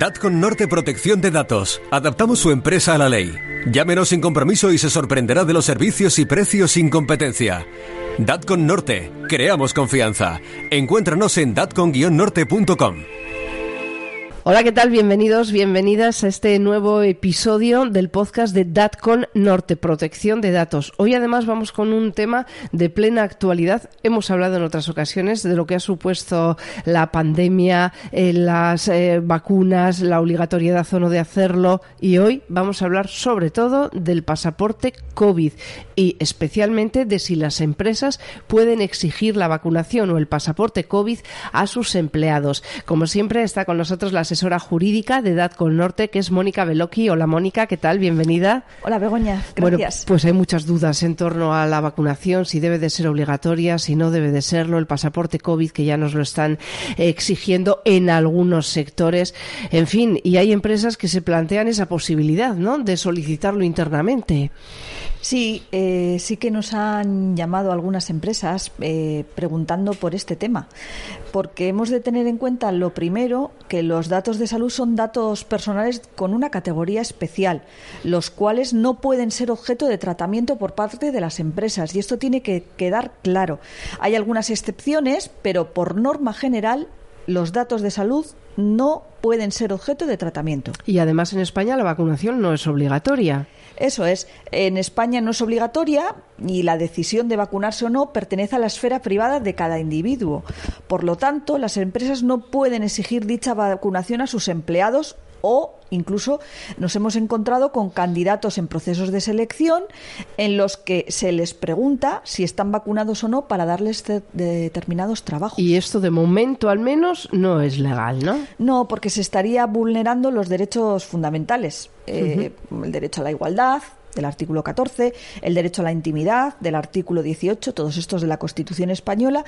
Datcon Norte Protección de Datos. Adaptamos su empresa a la ley. Llámenos sin compromiso y se sorprenderá de los servicios y precios sin competencia. Datcon Norte. Creamos confianza. Encuéntranos en datcon-norte.com. Hola, ¿qué tal? Bienvenidos, bienvenidas a este nuevo episodio del podcast de DATCON Norte, protección de datos. Hoy además vamos con un tema de plena actualidad. Hemos hablado en otras ocasiones de lo que ha supuesto la pandemia, eh, las eh, vacunas, la obligatoriedad o no de hacerlo y hoy vamos a hablar sobre todo del pasaporte COVID y especialmente de si las empresas pueden exigir la vacunación o el pasaporte COVID a sus empleados. Como siempre está con nosotros la asesora jurídica de Edad con Norte, que es Mónica Veloqui. Hola Mónica, ¿qué tal? Bienvenida. Hola Begoña, gracias. Bueno, pues hay muchas dudas en torno a la vacunación, si debe de ser obligatoria, si no debe de serlo, el pasaporte COVID que ya nos lo están exigiendo en algunos sectores. En fin, y hay empresas que se plantean esa posibilidad, ¿no?, de solicitarlo internamente. Sí, eh, sí que nos han llamado algunas empresas eh, preguntando por este tema, porque hemos de tener en cuenta lo primero que los datos de salud son datos personales con una categoría especial, los cuales no pueden ser objeto de tratamiento por parte de las empresas y esto tiene que quedar claro. Hay algunas excepciones, pero por norma general los datos de salud no pueden ser objeto de tratamiento. Y además en España la vacunación no es obligatoria. Eso es. En España no es obligatoria y la decisión de vacunarse o no pertenece a la esfera privada de cada individuo. Por lo tanto, las empresas no pueden exigir dicha vacunación a sus empleados o incluso nos hemos encontrado con candidatos en procesos de selección en los que se les pregunta si están vacunados o no para darles determinados trabajos. Y esto de momento al menos no es legal, ¿no? No, porque se estaría vulnerando los derechos fundamentales, eh, el derecho a la igualdad, del artículo 14, el derecho a la intimidad del artículo 18, todos estos de la Constitución española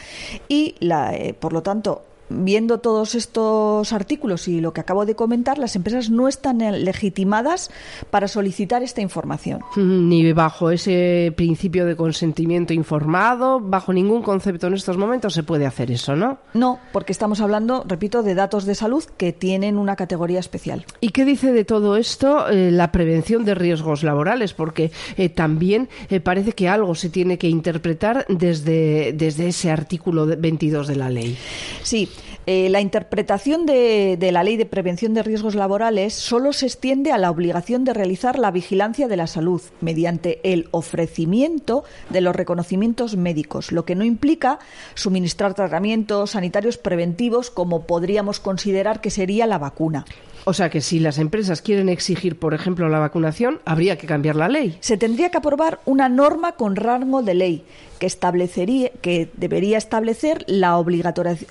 y, la, eh, por lo tanto, viendo todos estos artículos y lo que acabo de comentar, las empresas no están legitimadas para solicitar esta información. Ni bajo ese principio de consentimiento informado, bajo ningún concepto en estos momentos se puede hacer eso, ¿no? No, porque estamos hablando, repito, de datos de salud que tienen una categoría especial. ¿Y qué dice de todo esto eh, la prevención de riesgos laborales? Porque eh, también eh, parece que algo se tiene que interpretar desde, desde ese artículo 22 de la ley. Sí, eh, la interpretación de, la Ley de Prevención de Riesgos Laborales solo se extiende a la obligación de realizar la vigilancia de la salud mediante el ofrecimiento de los reconocimientos médicos, lo que no implica suministrar tratamientos sanitarios preventivos como podríamos considerar que sería la vacuna. O sea que si las empresas quieren exigir, por ejemplo, la vacunación, habría que cambiar la ley. Se tendría que aprobar una norma con rango de ley que establecería que debería establecer la,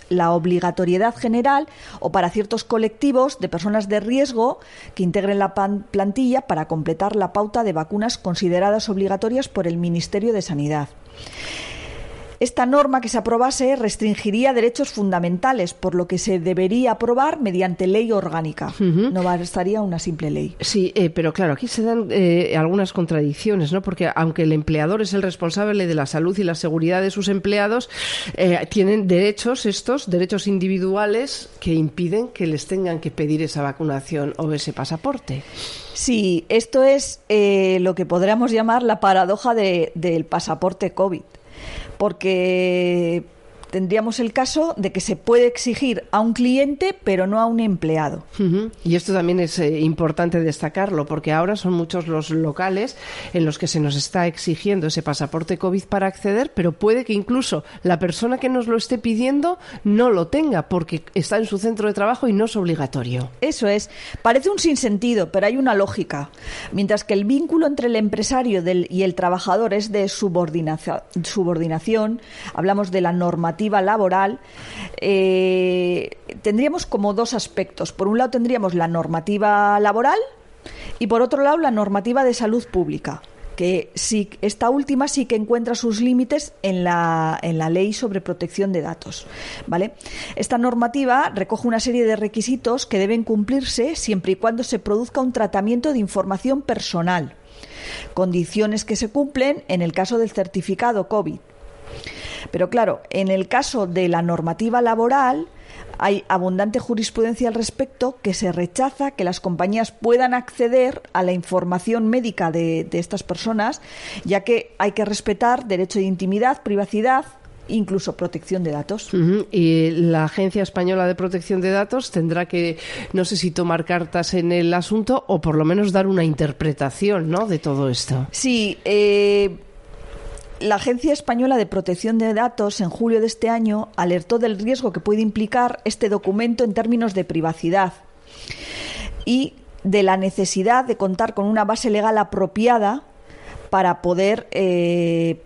la obligatoriedad general o para ciertos colectivos de personas de riesgo que integren la plantilla para completar la pauta de vacunas consideradas obligatorias por el Ministerio de Sanidad. Esta norma que se aprobase restringiría derechos fundamentales, por lo que se debería aprobar mediante ley orgánica. No bastaría una simple ley. Sí, eh, pero claro, aquí se dan eh, algunas contradicciones, ¿no? Porque aunque el empleador es el responsable de la salud y la seguridad de sus empleados, eh, tienen derechos estos, derechos individuales, que impiden que les tengan que pedir esa vacunación o ese pasaporte. Sí, esto es lo que podríamos llamar la paradoja del pasaporte COVID porque tendríamos el caso de que se puede exigir a un cliente, pero no a un empleado. Y esto también es eh, importante destacarlo, porque ahora son muchos los locales en los que se nos está exigiendo ese pasaporte COVID para acceder, pero puede que incluso la persona que nos lo esté pidiendo no lo tenga, porque está en su centro de trabajo y no es obligatorio. Eso es. Parece un sinsentido, pero hay una lógica. Mientras que el vínculo entre el empresario y el trabajador es de subordinación, hablamos de la normativa laboral, eh, tendríamos como dos aspectos. Por un lado tendríamos la normativa laboral y por otro lado la normativa de salud pública que sí, esta última sí que encuentra sus límites en la, en la ley sobre protección de datos. ¿vale? Esta normativa recoge una serie de requisitos que deben cumplirse siempre y cuando se produzca un tratamiento de información personal, condiciones que se cumplen en el caso del certificado COVID. Pero claro, en el caso de la normativa laboral, hay abundante jurisprudencia al respecto que se rechaza que las compañías puedan acceder a la información médica de, de estas personas, ya que hay que respetar derecho de intimidad, privacidad, incluso protección de datos. Y la Agencia Española de Protección de Datos tendrá que, no sé si tomar cartas en el asunto o por lo menos dar una interpretación ¿no? de todo esto. Sí, eh, la Agencia Española de Protección de Datos en julio de este año alertó del riesgo que puede implicar este documento en términos de privacidad y de la necesidad de contar con una base legal apropiada para poder eh,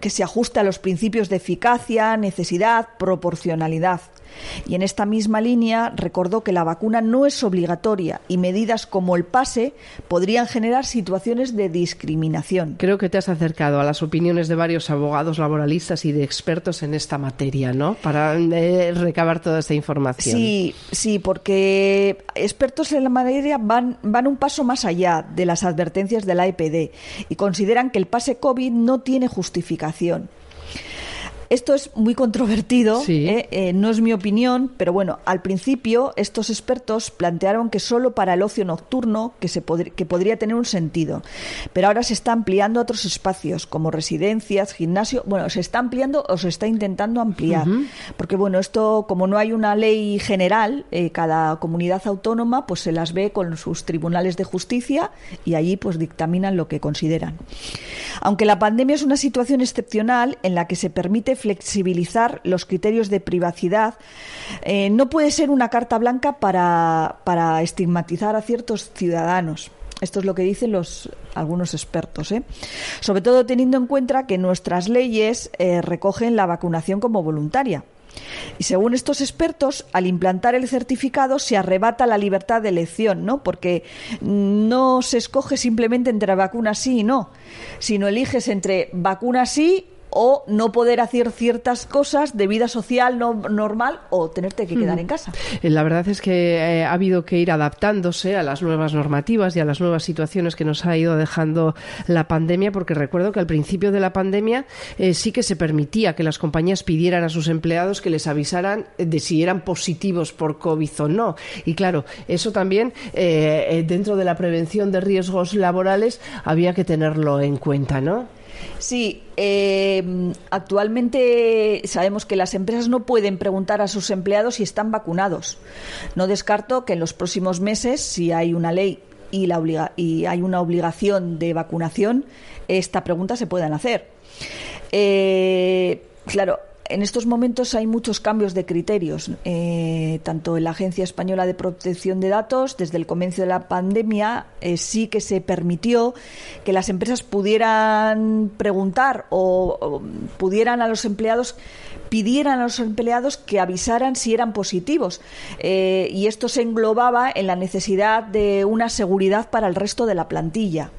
que se ajuste a los principios de eficacia, necesidad, proporcionalidad. Y en esta misma línea recordó que la vacuna no es obligatoria y medidas como el pase podrían generar situaciones de discriminación. Creo que te has acercado a las opiniones de varios abogados laboralistas y de expertos en esta materia, ¿no? Para eh, recabar toda esta información. Sí, sí, porque expertos en la materia van, van un paso más allá de las advertencias de la EPD y consideran que el pase COVID no tiene justificación. Esto es muy controvertido, ¿eh? Eh, no es mi opinión, pero bueno, al principio estos expertos plantearon que solo para el ocio nocturno que, se que podría tener un sentido, pero ahora se está ampliando a otros espacios como residencias, gimnasio, bueno, se está ampliando o se está intentando ampliar, porque bueno, esto como no hay una ley general, eh, cada comunidad autónoma pues se las ve con sus tribunales de justicia y allí pues dictaminan lo que consideran. Aunque la pandemia es una situación excepcional en la que se permite flexibilizar los criterios de privacidad, eh, no puede ser una carta blanca para, para estigmatizar a ciertos ciudadanos. Esto es lo que dicen los algunos expertos, ¿eh? sobre todo teniendo en cuenta que nuestras leyes eh, recogen la vacunación como voluntaria. Y según estos expertos, al implantar el certificado se arrebata la libertad de elección, ¿no? Porque no se escoge simplemente entre vacunas sí y no, sino eliges entre vacunas sí o no poder hacer ciertas cosas de vida social no, normal o tenerte que quedar en casa. Eh, la verdad es que eh, ha habido que ir adaptándose a las nuevas normativas y a las nuevas situaciones que nos ha ido dejando la pandemia, porque recuerdo que al principio de la pandemia eh, sí que se permitía que las compañías pidieran a sus empleados que les avisaran de si eran positivos por COVID o no. Y claro, eso también dentro de la prevención de riesgos laborales había que tenerlo en cuenta, ¿no? Sí, eh, actualmente sabemos que las empresas no pueden preguntar a sus empleados si están vacunados. No descarto que en los próximos meses, si hay una ley y, la y hay una obligación de vacunación, esta pregunta se puedan hacer. Eh, claro, en estos momentos hay muchos cambios de criterios, eh, tanto en la Agencia Española de Protección de Datos, desde el comienzo de la pandemia, eh, sí que se permitió que las empresas pudieran preguntar o, pudieran a los empleados pidieran a los empleados que avisaran si eran positivos. Eh, y esto se englobaba en la necesidad de una seguridad para el resto de la plantilla.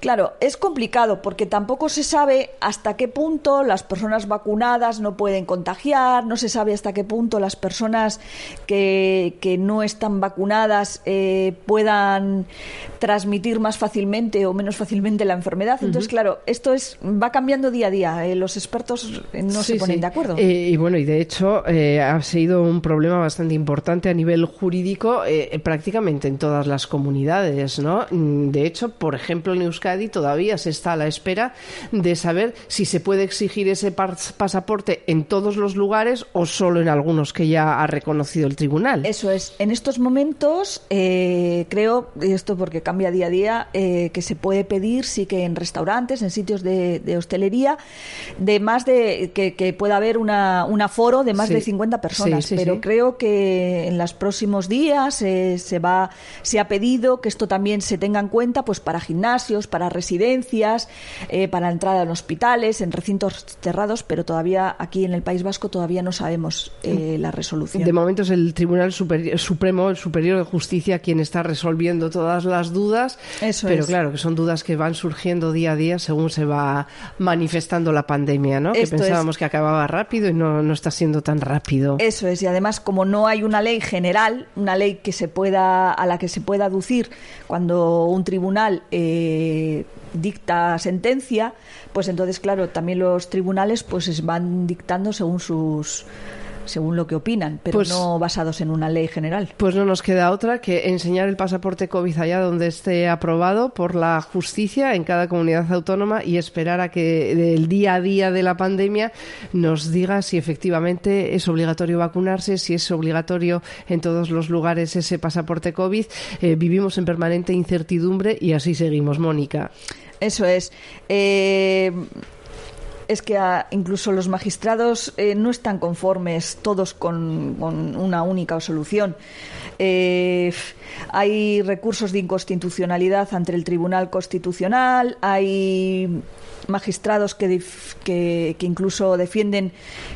Claro, es complicado porque tampoco se sabe hasta qué punto las personas vacunadas no pueden contagiar, no se sabe hasta qué punto las personas que, que no están vacunadas eh, puedan transmitir más fácilmente o menos fácilmente la enfermedad. Entonces, claro, esto es va cambiando día a día. Eh, los expertos eh, no se ponen de acuerdo. y bueno, y de hecho ha sido un problema bastante importante a nivel jurídico prácticamente en todas las comunidades, ¿no? De hecho, por ejemplo, en Euskadi todavía se está a la espera de saber si se puede exigir ese pasaporte en todos los lugares o solo en algunos que ya ha reconocido el tribunal. Eso es. En estos momentos, eh, creo, y esto porque cambia día a día, eh, que se puede pedir, sí que en restaurantes, en sitios de, hostelería, de más de que, pueda haber una, un aforo de más de 50 personas. pero creo que en los próximos días eh, se va, se ha pedido que esto también se tenga en cuenta, pues para gimnasios, para para residencias, eh, para entrada en hospitales, en recintos cerrados, pero todavía aquí en el País Vasco todavía no sabemos eh, la resolución. De momento es el Tribunal Supremo, el Superior de Justicia, quien está resolviendo todas las dudas, pero claro que son dudas que van surgiendo día a día según se va manifestando la pandemia, ¿no? que pensábamos que acababa rápido y no, no está siendo tan rápido. Eso es, y además como no hay una ley general, una ley que se pueda a la que se pueda aducir cuando un tribunal eh, dicta sentencia, pues entonces, claro, también los tribunales pues van dictando según sus según lo que opinan, pero Pues- no basados en una ley general. Pues no nos queda otra que enseñar el pasaporte COVID allá donde esté aprobado por la justicia en cada comunidad autónoma y esperar a que del día a día de la pandemia nos diga si efectivamente es obligatorio vacunarse, si es obligatorio en todos los lugares ese pasaporte COVID. Eh, vivimos en permanente incertidumbre y así seguimos, Mónica. Eso es. Eh, es que incluso los magistrados eh, no están conformes todos con, una única solución. Eh, hay recursos de inconstitucionalidad ante el Tribunal Constitucional, hay magistrados que, que, que incluso defienden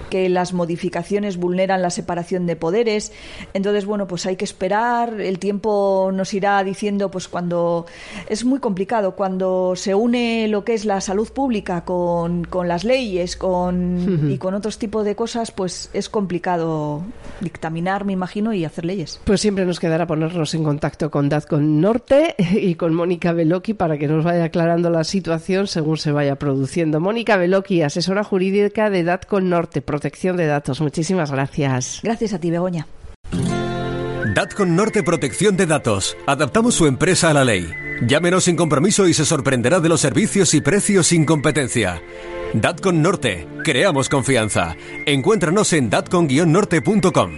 que las modificaciones vulneran la separación de poderes. Entonces, bueno, pues hay que esperar. El tiempo nos irá diciendo, pues cuando es muy complicado, cuando se une lo que es la salud pública con, con las leyes con, y con otros tipos de cosas, pues es complicado dictaminar, me imagino, y hacer leyes. Pues siempre nos quedará ponernos en contacto con Dazcon Norte y con Mónica Beloki para que nos vaya aclarando la situación según se vaya produciendo. Mónica Beloki, asesora jurídica de Datcon Norte, protección de datos. Muchísimas gracias. Gracias a ti, Begoña. Datcon Norte Protección de Datos. Adaptamos su empresa a la ley. Llámenos sin compromiso y se sorprenderá de los servicios y precios sin competencia. Datcon Norte. Creamos confianza. Encuéntranos en datcon-norte.com.